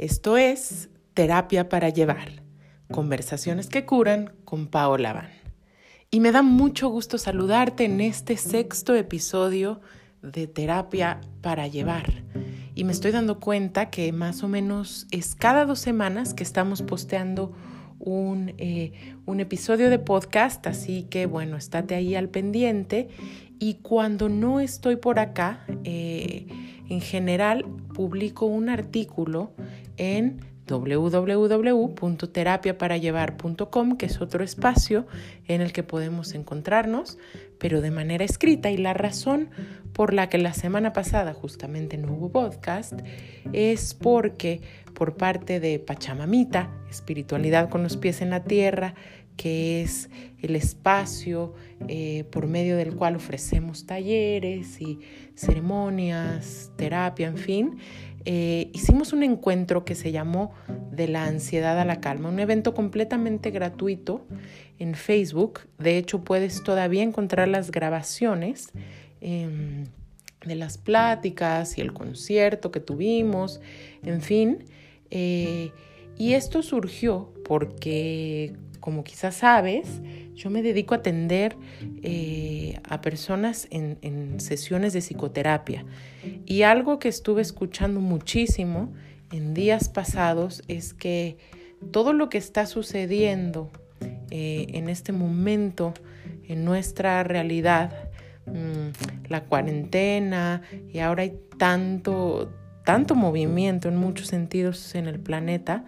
Esto es Terapia para Llevar, conversaciones que curan con Paola Van. Y me da mucho gusto saludarte en este sexto episodio de Terapia para Llevar. Y me estoy dando cuenta que más o menos es cada dos semanas que estamos posteando un, eh, un, episodio de podcast, así que bueno, estate ahí al pendiente. Y cuando no estoy por acá, eh, en general publico un artículo en www.terapiaparallevar.com, que es otro espacio en el que podemos encontrarnos, pero de manera escrita. Y la razón por la que la semana pasada justamente no hubo podcast es porque por parte de Pachamamita, espiritualidad con los pies en la tierra, que es el espacio eh, por medio del cual ofrecemos talleres y ceremonias, terapia, en fin, eh, hicimos un encuentro que se llamó De la ansiedad a la calma, un evento completamente gratuito en Facebook. De hecho, puedes todavía encontrar las grabaciones em, de las pláticas y el concierto que tuvimos, en fin. Eh, y esto surgió porque, como quizás sabes, yo me dedico a atender eh, a personas en, sesiones de psicoterapia. Y algo que estuve escuchando muchísimo en días pasados es que todo lo que está sucediendo eh, en este momento en nuestra realidad, mmm, la cuarentena y ahora hay tanto, tanto movimiento en muchos sentidos en el planeta,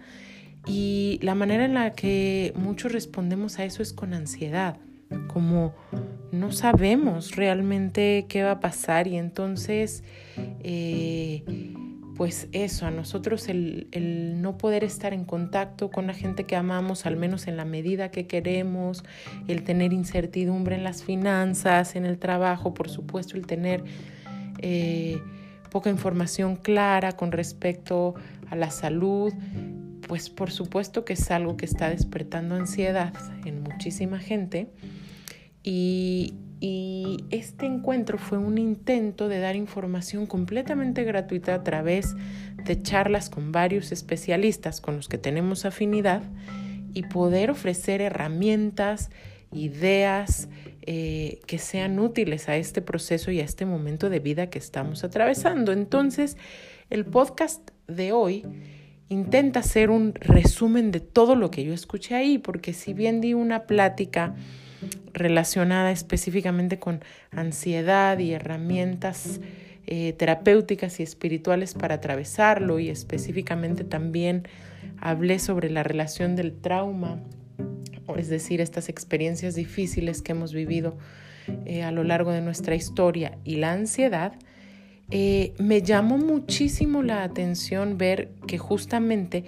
y la manera en la que muchos respondemos a eso es con ansiedad, como no sabemos realmente qué va a pasar y entonces, eh, pues eso, a nosotros el, no poder estar en contacto con la gente que amamos, al menos en la medida que queremos, el tener incertidumbre en las finanzas, en el trabajo, por supuesto, el tener... Eh, poca información clara con respecto a la salud, pues por supuesto que es algo que está despertando ansiedad en muchísima gente. Y, este encuentro fue un intento de dar información completamente gratuita a través de charlas con varios especialistas con los que tenemos afinidad y poder ofrecer herramientas, ideas eh, que sean útiles a este proceso y a este momento de vida que estamos atravesando. Entonces, el podcast de hoy intenta hacer un resumen de todo lo que yo escuché ahí, porque si bien di una plática relacionada específicamente con ansiedad y herramientas eh, terapéuticas y espirituales para atravesarlo y específicamente también hablé sobre la relación del trauma, es decir, estas experiencias difíciles que hemos vivido eh, a lo largo de nuestra historia y la ansiedad, eh, me llamó muchísimo la atención ver que justamente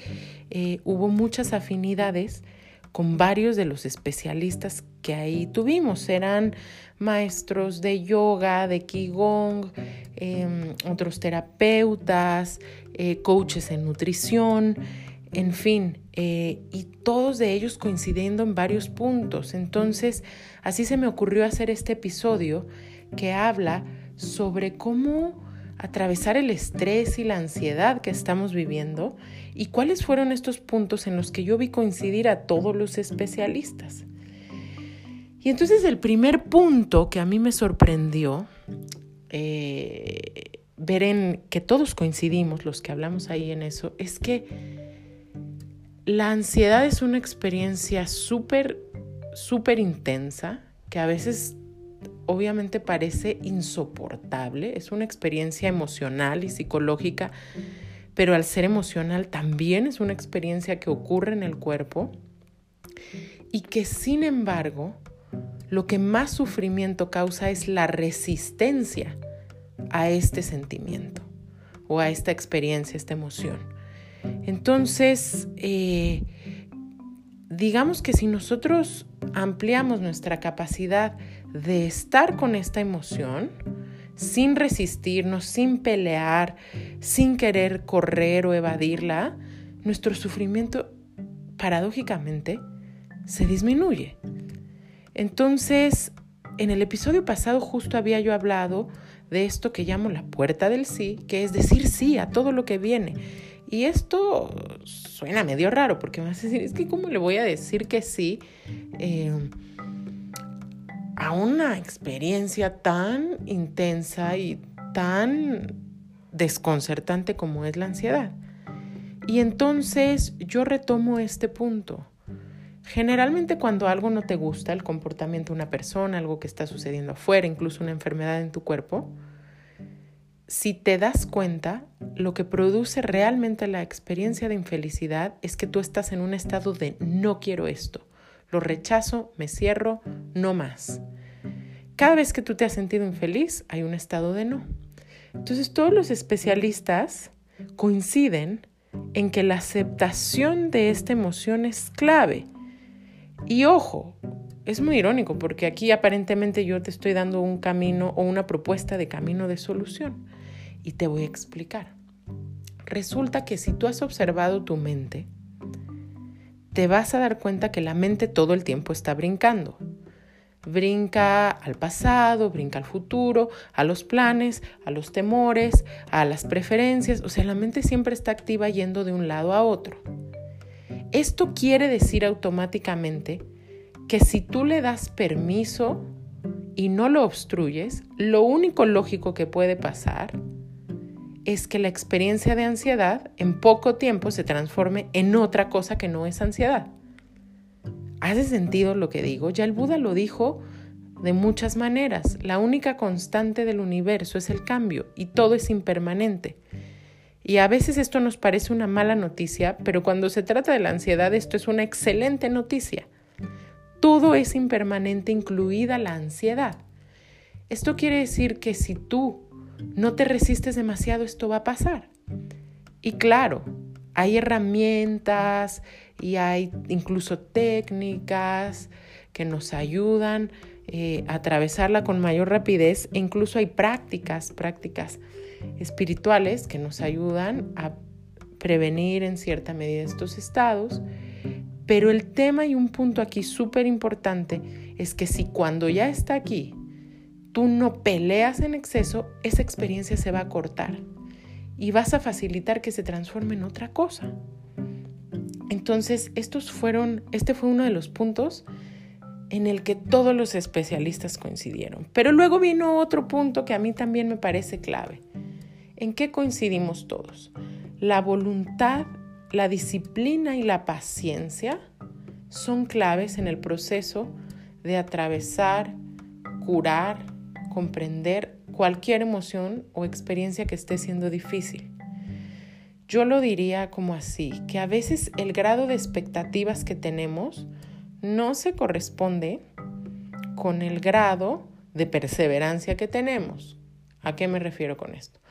eh, hubo muchas afinidades con varios de los especialistas que ahí tuvimos. Eran maestros de yoga, de qigong, em, otros terapeutas, eh, coaches en nutrición, en fin, y todos de ellos coincidiendo en varios puntos. Entonces, así se me ocurrió hacer este episodio que habla sobre cómo atravesar el estrés y la ansiedad que estamos viviendo y cuáles fueron estos puntos en los que yo vi coincidir a todos los especialistas. Y entonces el primer punto que a mí me sorprendió eh, ver en que todos coincidimos, los que hablamos ahí en eso, es que la ansiedad es una experiencia súper, súper intensa que a veces obviamente parece insoportable, es una experiencia emocional y psicológica, pero al ser emocional también es una experiencia que ocurre en el cuerpo y que sin embargo lo que más sufrimiento causa es la resistencia a este sentimiento o a esta experiencia, esta emoción. Entonces, eh, digamos que si nosotros ampliamos nuestra capacidad de estar con esta emoción sin resistirnos, sin pelear, sin querer correr o evadirla, nuestro sufrimiento paradójicamente se disminuye. Entonces, en el episodio pasado justo había yo hablado de esto que llamo la puerta del sí, que es decir sí a todo lo que viene. Y esto suena medio raro porque me vas a decir, es que ¿cómo le voy a decir que sí eh, a una experiencia tan intensa y tan desconcertante como es la ansiedad? Y entonces yo retomo este punto. Generalmente cuando algo no te gusta, el comportamiento de una persona, algo que está sucediendo afuera, incluso una enfermedad en tu cuerpo, si te das cuenta, lo que produce realmente la experiencia de infelicidad es que tú estás en un estado de no quiero esto, lo rechazo, me cierro, no más. Cada vez que tú te has sentido infeliz, hay un estado de no. Entonces todos los especialistas coinciden en que la aceptación de esta emoción es clave. Y ojo, es muy irónico porque aquí aparentemente yo te estoy dando un camino o una propuesta de camino de solución. Y te voy a explicar. Resulta que si tú has observado tu mente, te vas a dar cuenta que la mente todo el tiempo está brincando. Brinca al pasado, brinca al futuro, a los planes, a los temores, a las preferencias. O sea, la mente siempre está activa yendo de un lado a otro. Esto quiere decir automáticamente que si tú le das permiso y no lo obstruyes, lo único lógico que puede pasar es que la experiencia de ansiedad en poco tiempo se transforme en otra cosa que no es ansiedad. ¿Hace sentido lo que digo? Ya el Buda lo dijo de muchas maneras. La única constante del universo es el cambio y todo es impermanente. Y a veces esto nos parece una mala noticia, pero cuando se trata de la ansiedad esto es una excelente noticia. Todo es impermanente, incluida la ansiedad. Esto quiere decir que si tú no te resistes demasiado, esto va a pasar. Y claro, hay herramientas y hay incluso técnicas que nos ayudan eh, a atravesarla con mayor rapidez e incluso hay prácticas, prácticas espirituales que nos ayudan a prevenir en cierta medida estos estados. Pero el tema y un punto aquí súper importante es que si cuando ya está aquí tú no peleas en exceso, esa experiencia se va a cortar y vas a facilitar que se transforme en otra cosa. Entonces, estos fueron, este fue uno de los puntos en el que todos los especialistas coincidieron. Pero luego vino otro punto que a mí también me parece clave. ¿En qué coincidimos todos? La voluntad, la disciplina y la paciencia son claves en el proceso de atravesar, curar comprender cualquier emoción o experiencia que esté siendo difícil. Yo lo diría como así, que a veces el grado de expectativas que tenemos no se corresponde con el grado de perseverancia que tenemos. ¿A qué me refiero con esto?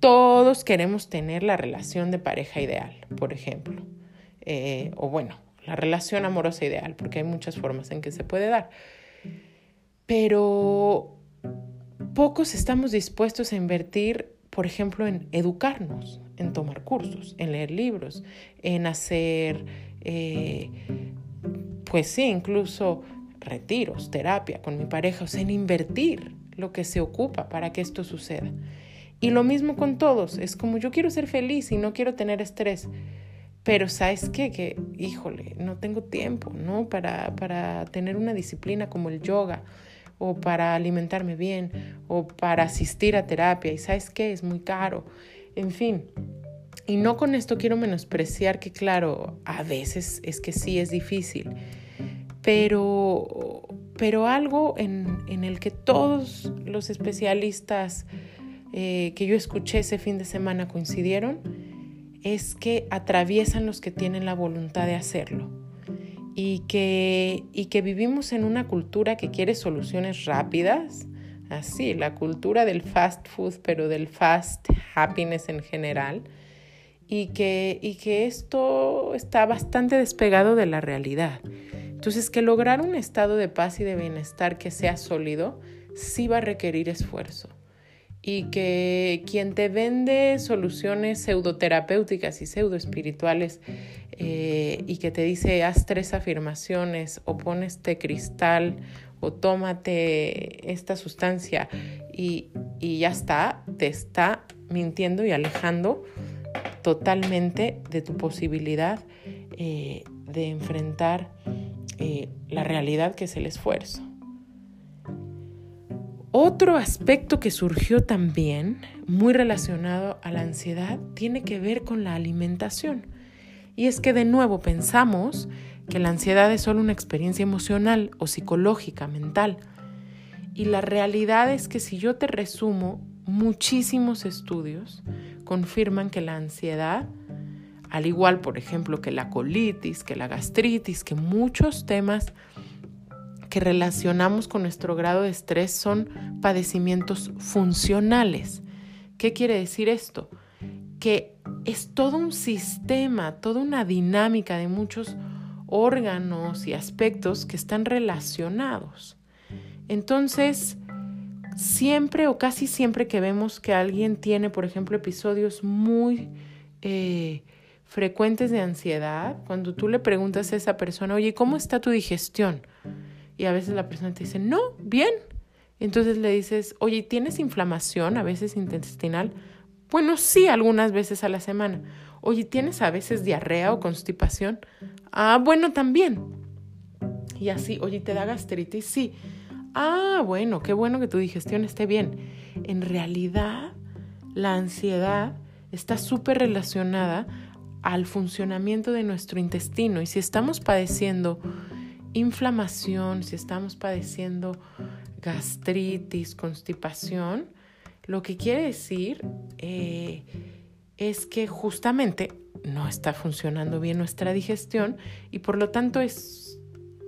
Todos queremos tener la relación de pareja ideal, por ejemplo. Eh, o bueno, la relación amorosa ideal, porque hay muchas formas en que se puede dar. Pero pocos estamos dispuestos a invertir, por ejemplo, en educarnos, en tomar cursos, en leer libros, en hacer, eh, pues sí, incluso retiros, terapia con mi pareja, o sea, en invertir lo que se ocupa para que esto suceda. Y lo mismo con todos, es como yo quiero ser feliz y no quiero tener estrés. Pero sabes qué, que híjole, no tengo tiempo, ¿no? Para, para tener una disciplina como el yoga o para alimentarme bien o para asistir a terapia y sabes qué, es muy caro, en fin. Y no con esto quiero menospreciar que claro, a veces es que sí es difícil, pero, pero algo en, en el que todos los especialistas eh, que yo escuché ese fin de semana coincidieron es que atraviesan los que tienen la voluntad de hacerlo y que, y que vivimos en una cultura que quiere soluciones rápidas, así, la cultura del fast food, pero del fast happiness en general, y que, y que esto está bastante despegado de la realidad. Entonces, que lograr un estado de paz y de bienestar que sea sólido, sí va a requerir esfuerzo y que quien te vende soluciones pseudoterapéuticas y pseudoespirituales eh, y que te dice haz tres afirmaciones o pon este cristal o tómate esta sustancia y, y ya está, te está mintiendo y alejando totalmente de tu posibilidad eh, de enfrentar eh, la realidad que es el esfuerzo. Otro aspecto que surgió también, muy relacionado a la ansiedad, tiene que ver con la alimentación. Y es que de nuevo pensamos que la ansiedad es solo una experiencia emocional o psicológica, mental. Y la realidad es que si yo te resumo, muchísimos estudios confirman que la ansiedad, al igual por ejemplo que la colitis, que la gastritis, que muchos temas que relacionamos con nuestro grado de estrés son padecimientos funcionales. ¿Qué quiere decir esto? Que es todo un sistema, toda una dinámica de muchos órganos y aspectos que están relacionados. Entonces, siempre o casi siempre que vemos que alguien tiene, por ejemplo, episodios muy eh, frecuentes de ansiedad, cuando tú le preguntas a esa persona, oye, ¿cómo está tu digestión? Y a veces la persona te dice, no, bien. Entonces le dices, oye, ¿tienes inflamación a veces intestinal? Bueno, sí, algunas veces a la semana. Oye, ¿tienes a veces diarrea o constipación? Ah, bueno, también. Y así, oye, ¿te da gastritis? Sí. Ah, bueno, qué bueno que tu digestión esté bien. En realidad, la ansiedad está súper relacionada al funcionamiento de nuestro intestino y si estamos padeciendo inflamación, si estamos padeciendo gastritis, constipación, lo que quiere decir eh, es que justamente no está funcionando bien nuestra digestión y por lo tanto es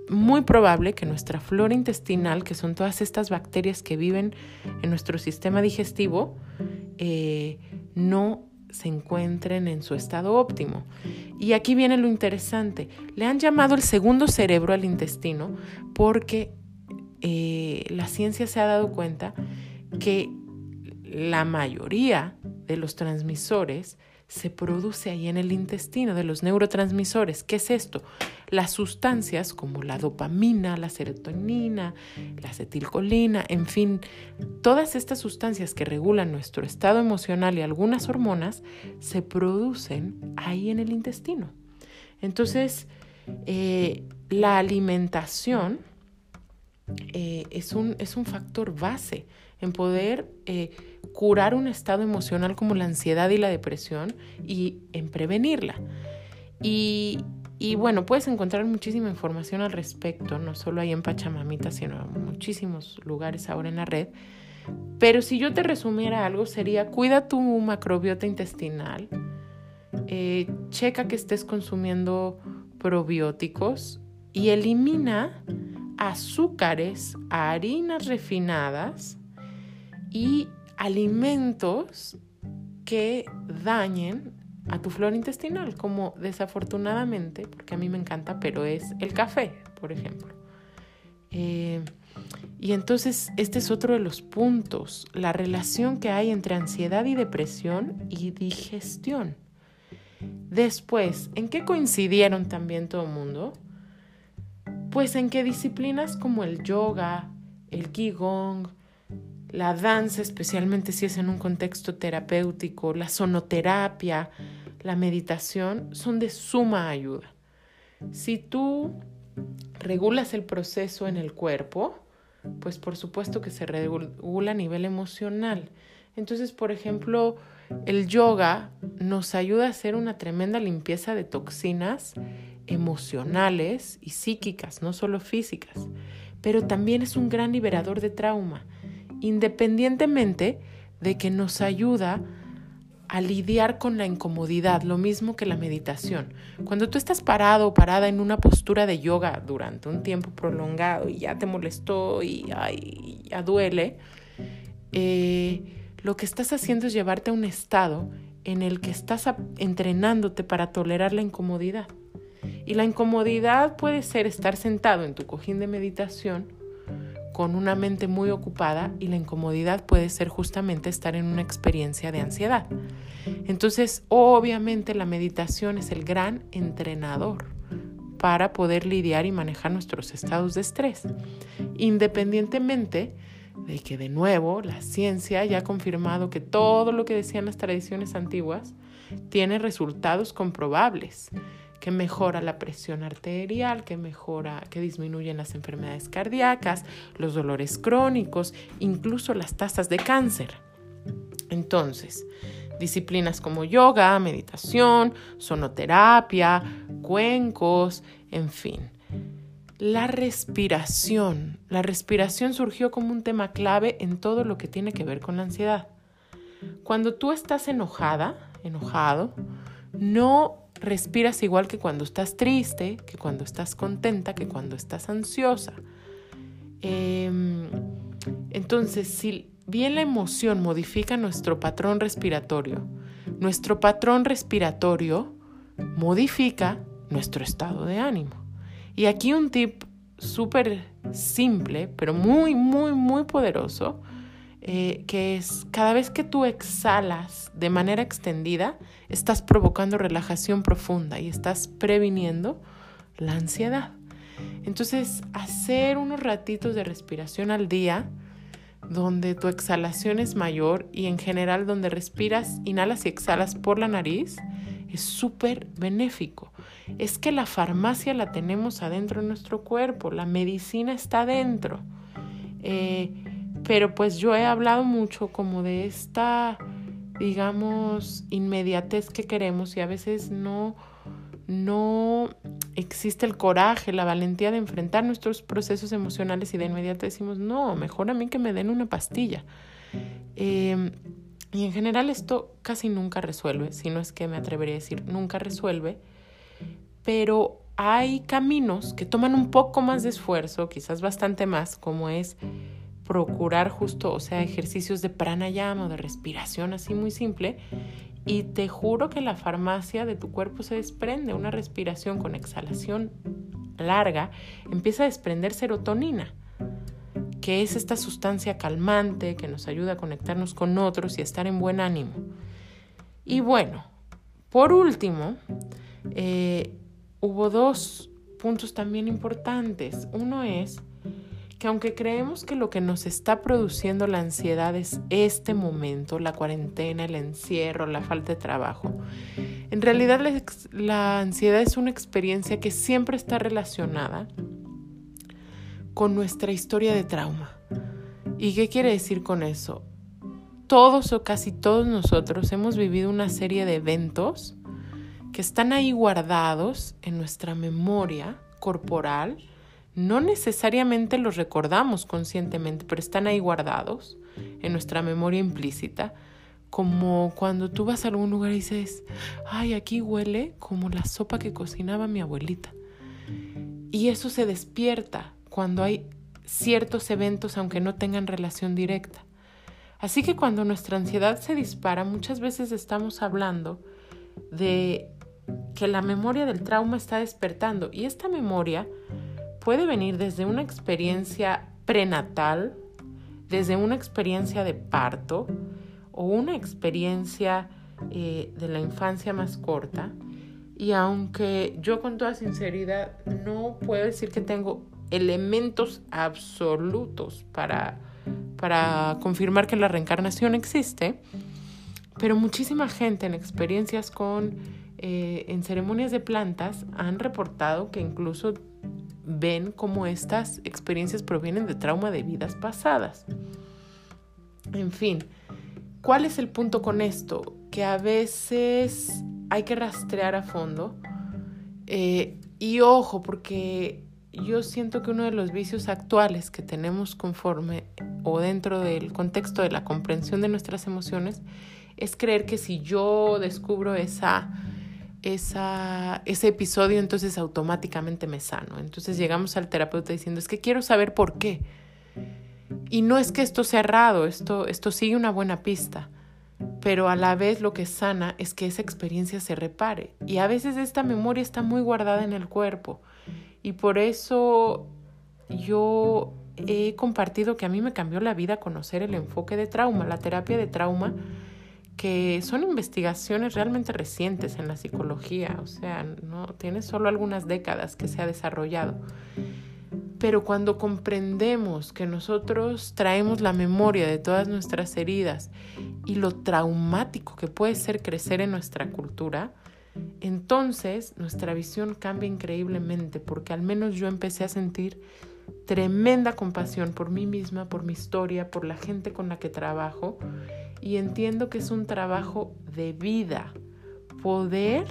muy probable que nuestra flora intestinal, que son todas estas bacterias que viven en nuestro sistema digestivo, eh, no se encuentren en su estado óptimo. Y aquí viene lo interesante. Le han llamado el segundo cerebro al intestino porque eh, la ciencia se ha dado cuenta que la mayoría de los transmisores se produce ahí en el intestino de los neurotransmisores. ¿Qué es esto? Las sustancias como la dopamina, la serotonina, la acetilcolina, en fin, todas estas sustancias que regulan nuestro estado emocional y algunas hormonas se producen ahí en el intestino. Entonces, eh, la alimentación eh, es, un, es un factor base en poder eh, curar un estado emocional como la ansiedad y la depresión y en prevenirla. Y, y bueno, puedes encontrar muchísima información al respecto, no solo ahí en Pachamamita, sino en muchísimos lugares ahora en la red. Pero si yo te resumiera algo, sería cuida tu macrobiota intestinal, eh, checa que estés consumiendo probióticos y elimina azúcares, harinas refinadas y alimentos que dañen a tu flora intestinal, como desafortunadamente, porque a mí me encanta, pero es el café, por ejemplo. Eh, y entonces este es otro de los puntos, la relación que hay entre ansiedad y depresión y digestión. Después, ¿en qué coincidieron también todo el mundo? Pues en que disciplinas como el yoga, el qigong, la danza, especialmente si es en un contexto terapéutico, la sonoterapia, la meditación, son de suma ayuda. Si tú regulas el proceso en el cuerpo, pues por supuesto que se regula a nivel emocional. Entonces, por ejemplo, el yoga nos ayuda a hacer una tremenda limpieza de toxinas emocionales y psíquicas, no solo físicas, pero también es un gran liberador de trauma independientemente de que nos ayuda a lidiar con la incomodidad, lo mismo que la meditación. Cuando tú estás parado o parada en una postura de yoga durante un tiempo prolongado y ya te molestó y ya duele, eh, lo que estás haciendo es llevarte a un estado en el que estás entrenándote para tolerar la incomodidad. Y la incomodidad puede ser estar sentado en tu cojín de meditación con una mente muy ocupada y la incomodidad puede ser justamente estar en una experiencia de ansiedad. Entonces, obviamente la meditación es el gran entrenador para poder lidiar y manejar nuestros estados de estrés. Independientemente de que de nuevo la ciencia ya ha confirmado que todo lo que decían las tradiciones antiguas tiene resultados comprobables, que mejora la presión arterial, que mejora, que disminuyen las enfermedades cardíacas, los dolores crónicos, incluso las tasas de cáncer. Entonces, disciplinas como yoga, meditación, sonoterapia, cuencos, en fin. La respiración. La respiración surgió como un tema clave en todo lo que tiene que ver con la ansiedad. Cuando tú estás enojada, enojado, no respiras igual que cuando estás triste, que cuando estás contenta, que cuando estás ansiosa. Em, entonces, si bien la emoción modifica nuestro patrón respiratorio, nuestro patrón respiratorio modifica nuestro estado de ánimo. Y aquí un tip súper simple, pero muy, muy, muy poderoso, eh, que es cada vez que tú exhalas de manera extendida, estás provocando relajación profunda y estás previniendo la ansiedad. Entonces, hacer unos ratitos de respiración al día, donde tu exhalación es mayor y en general donde respiras, inhalas y exhalas por la nariz, es súper benéfico. Es que la farmacia la tenemos adentro de nuestro cuerpo, la medicina está adentro. Eh, pero pues yo he hablado mucho como de esta, digamos, inmediatez que queremos y a veces no, no existe el coraje, la valentía de enfrentar nuestros procesos emocionales y de inmediato decimos, no, mejor a mí que me den una pastilla. Em, y en general esto casi nunca resuelve, si no es que me atrevería a decir nunca resuelve, pero hay caminos que toman un poco más de esfuerzo, quizás bastante más, como es procurar justo, o sea, ejercicios de pranayama o de respiración así muy simple. Y te juro que la farmacia de tu cuerpo se desprende, una respiración con exhalación larga, empieza a desprender serotonina, que es esta sustancia calmante que nos ayuda a conectarnos con otros y a estar en buen ánimo. Y bueno, por último, eh, hubo dos puntos también importantes. Uno es que aunque creemos que lo que nos está produciendo la ansiedad es este momento, la cuarentena, el encierro, la falta de trabajo, en realidad la, ansiedad es una experiencia que siempre está relacionada con nuestra historia de trauma. ¿Y qué quiere decir con eso? Todos o casi todos nosotros hemos vivido una serie de eventos que están ahí guardados en nuestra memoria corporal, no necesariamente los recordamos conscientemente, pero están ahí guardados en nuestra memoria implícita, como cuando tú vas a algún lugar y dices, ay, aquí huele como la sopa que cocinaba mi abuelita. Y eso se despierta cuando hay ciertos eventos, aunque no tengan relación directa. Así que cuando nuestra ansiedad se dispara, muchas veces estamos hablando de que la memoria del trauma está despertando y esta memoria puede venir desde una experiencia prenatal, desde una experiencia de parto o una experiencia eh, de la infancia más corta. Y aunque yo con toda sinceridad no puedo decir que tengo elementos absolutos para, para confirmar que la reencarnación existe, pero muchísima gente en experiencias con, eh, en ceremonias de plantas han reportado que incluso ven cómo estas experiencias provienen de trauma de vidas pasadas. En fin, ¿cuál es el punto con esto? Que a veces hay que rastrear a fondo. Eh, y ojo, porque yo siento que uno de los vicios actuales que tenemos conforme o dentro del contexto de la comprensión de nuestras emociones es creer que si yo descubro esa esa, ese episodio, entonces automáticamente me sano. Entonces llegamos al terapeuta diciendo, es que quiero saber por qué. Y no es que esto sea errado, esto, esto sigue una buena pista, pero a la vez lo que sana es que esa experiencia se repare. Y a veces esta memoria está muy guardada en el cuerpo. Y por eso yo he compartido que a mí me cambió la vida conocer el enfoque de trauma, la terapia de trauma que son investigaciones realmente recientes en la psicología, o sea, no tiene solo algunas décadas que se ha desarrollado. Pero cuando comprendemos que nosotros traemos la memoria de todas nuestras heridas y lo traumático que puede ser crecer en nuestra cultura, entonces nuestra visión cambia increíblemente porque al menos yo empecé a sentir tremenda compasión por mí misma, por mi historia, por la gente con la que trabajo y entiendo que es un trabajo de vida poder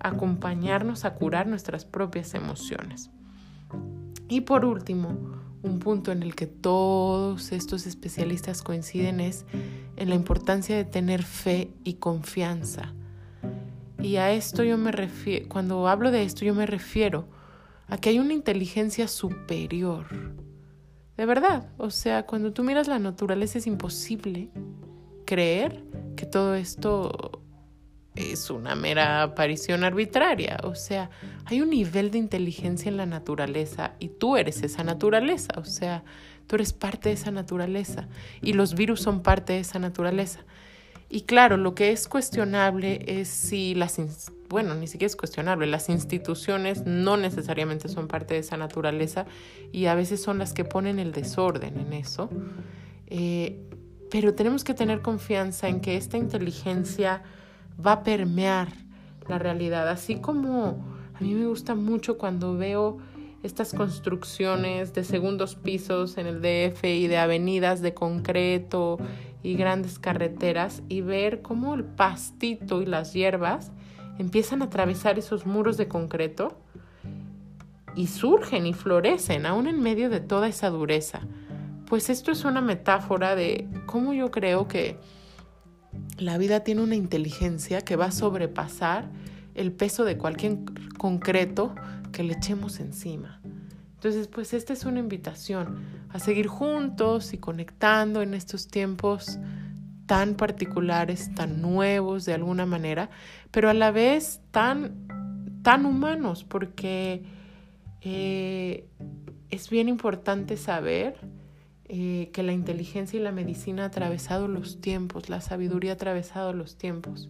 acompañarnos a curar nuestras propias emociones. Y por último, un punto en el que todos estos especialistas coinciden es en la importancia de tener fe y confianza. Y a esto yo me refiero, cuando hablo de esto yo me refiero a que hay una inteligencia superior. De verdad, o sea, cuando tú miras la naturaleza es imposible creer que todo esto es una mera aparición arbitraria. O sea, hay un nivel de inteligencia en la naturaleza y tú eres esa naturaleza. O sea, tú eres parte de esa naturaleza y los virus son parte de esa naturaleza. Y claro, lo que es cuestionable es si las, bueno, ni siquiera es cuestionable, las instituciones no necesariamente son parte de esa naturaleza y a veces son las que ponen el desorden en eso. Eh, pero tenemos que tener confianza en que esta inteligencia va a permear la realidad, así como a mí me gusta mucho cuando veo estas construcciones de segundos pisos en el DF y de avenidas de concreto y grandes carreteras y ver cómo el pastito y las hierbas empiezan a atravesar esos muros de concreto y surgen y florecen aún en medio de toda esa dureza. Pues esto es una metáfora de cómo yo creo que la vida tiene una inteligencia que va a sobrepasar el peso de cualquier concreto que le echemos encima. Entonces, pues esta es una invitación a seguir juntos y conectando en estos tiempos tan particulares, tan nuevos de alguna manera, pero a la vez tan, tan humanos, porque eh, es bien importante saber eh, que la inteligencia y la medicina ha atravesado los tiempos, la sabiduría ha atravesado los tiempos.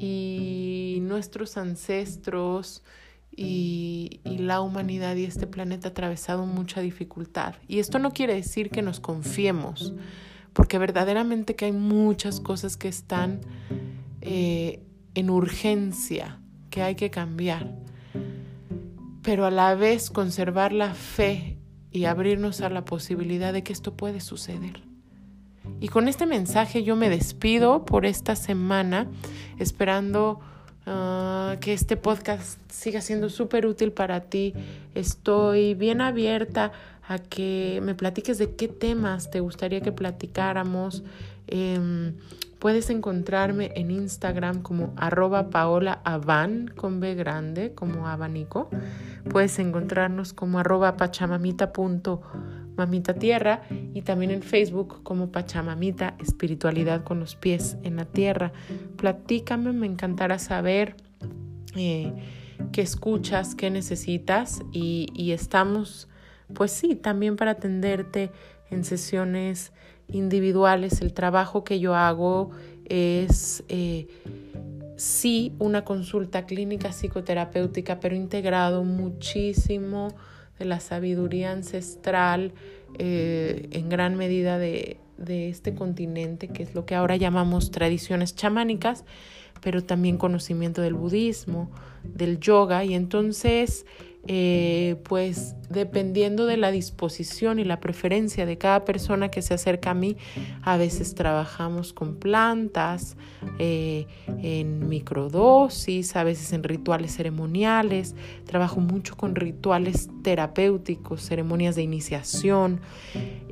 Y nuestros ancestros y, y la humanidad y este planeta ha atravesado mucha dificultad. Y esto no quiere decir que nos confiemos, porque verdaderamente que hay muchas cosas que están eh, en urgencia, que hay que cambiar. Pero a la vez conservar la fe y abrirnos a la posibilidad de que esto puede suceder. Y con este mensaje yo me despido por esta semana, esperando ah, que este podcast siga siendo súper útil para ti. Estoy bien abierta a que me platiques de qué temas te gustaría que platicáramos. Em, puedes encontrarme en Instagram como arroba paola con B grande, como abanico. Puedes encontrarnos como arroba pachamamita.mamita tierra y también en Facebook como Pachamamita, espiritualidad con los pies en la tierra. Platícame, me encantará saber eh, qué escuchas, qué necesitas y estamos, pues sí, también para atenderte en sesiones individuales. El trabajo que yo hago es... Eh, sí una consulta clínica psicoterapéutica, pero integrado muchísimo de la sabiduría ancestral eh, en gran medida de, de este continente, que es lo que ahora llamamos tradiciones chamánicas, pero también conocimiento del budismo, del yoga, y entonces eh, pues dependiendo de la disposición y la preferencia de cada persona que se acerca a mí, a veces trabajamos con plantas, eh, en microdosis, a veces en rituales ceremoniales, trabajo mucho con rituales terapéuticos, ceremonias de iniciación,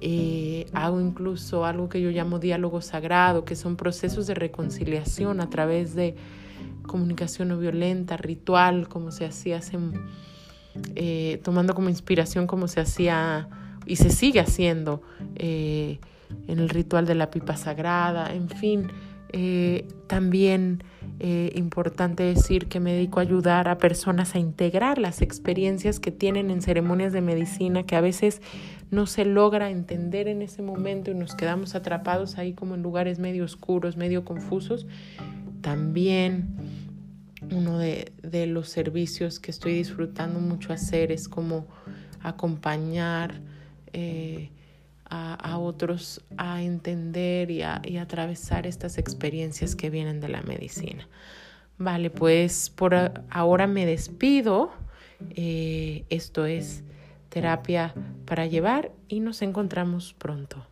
eh, hago incluso algo que yo llamo diálogo sagrado, que son procesos de reconciliación a través de comunicación no violenta, ritual, como se hacía hace eh, tomando como inspiración como se hacía y se sigue haciendo eh, en el ritual de la pipa sagrada, en fin, eh, también importante decir que me dedico a ayudar a personas a integrar las experiencias que tienen en ceremonias de medicina que a veces no se logra entender en ese momento y nos quedamos atrapados ahí como en lugares medio oscuros, medio confusos. También uno de, los servicios que estoy disfrutando mucho hacer es como acompañar eh, a, otros a entender y a, atravesar estas experiencias que vienen de la medicina. Vale, pues por ahora me despido. Eh, esto es terapia para llevar y nos encontramos pronto.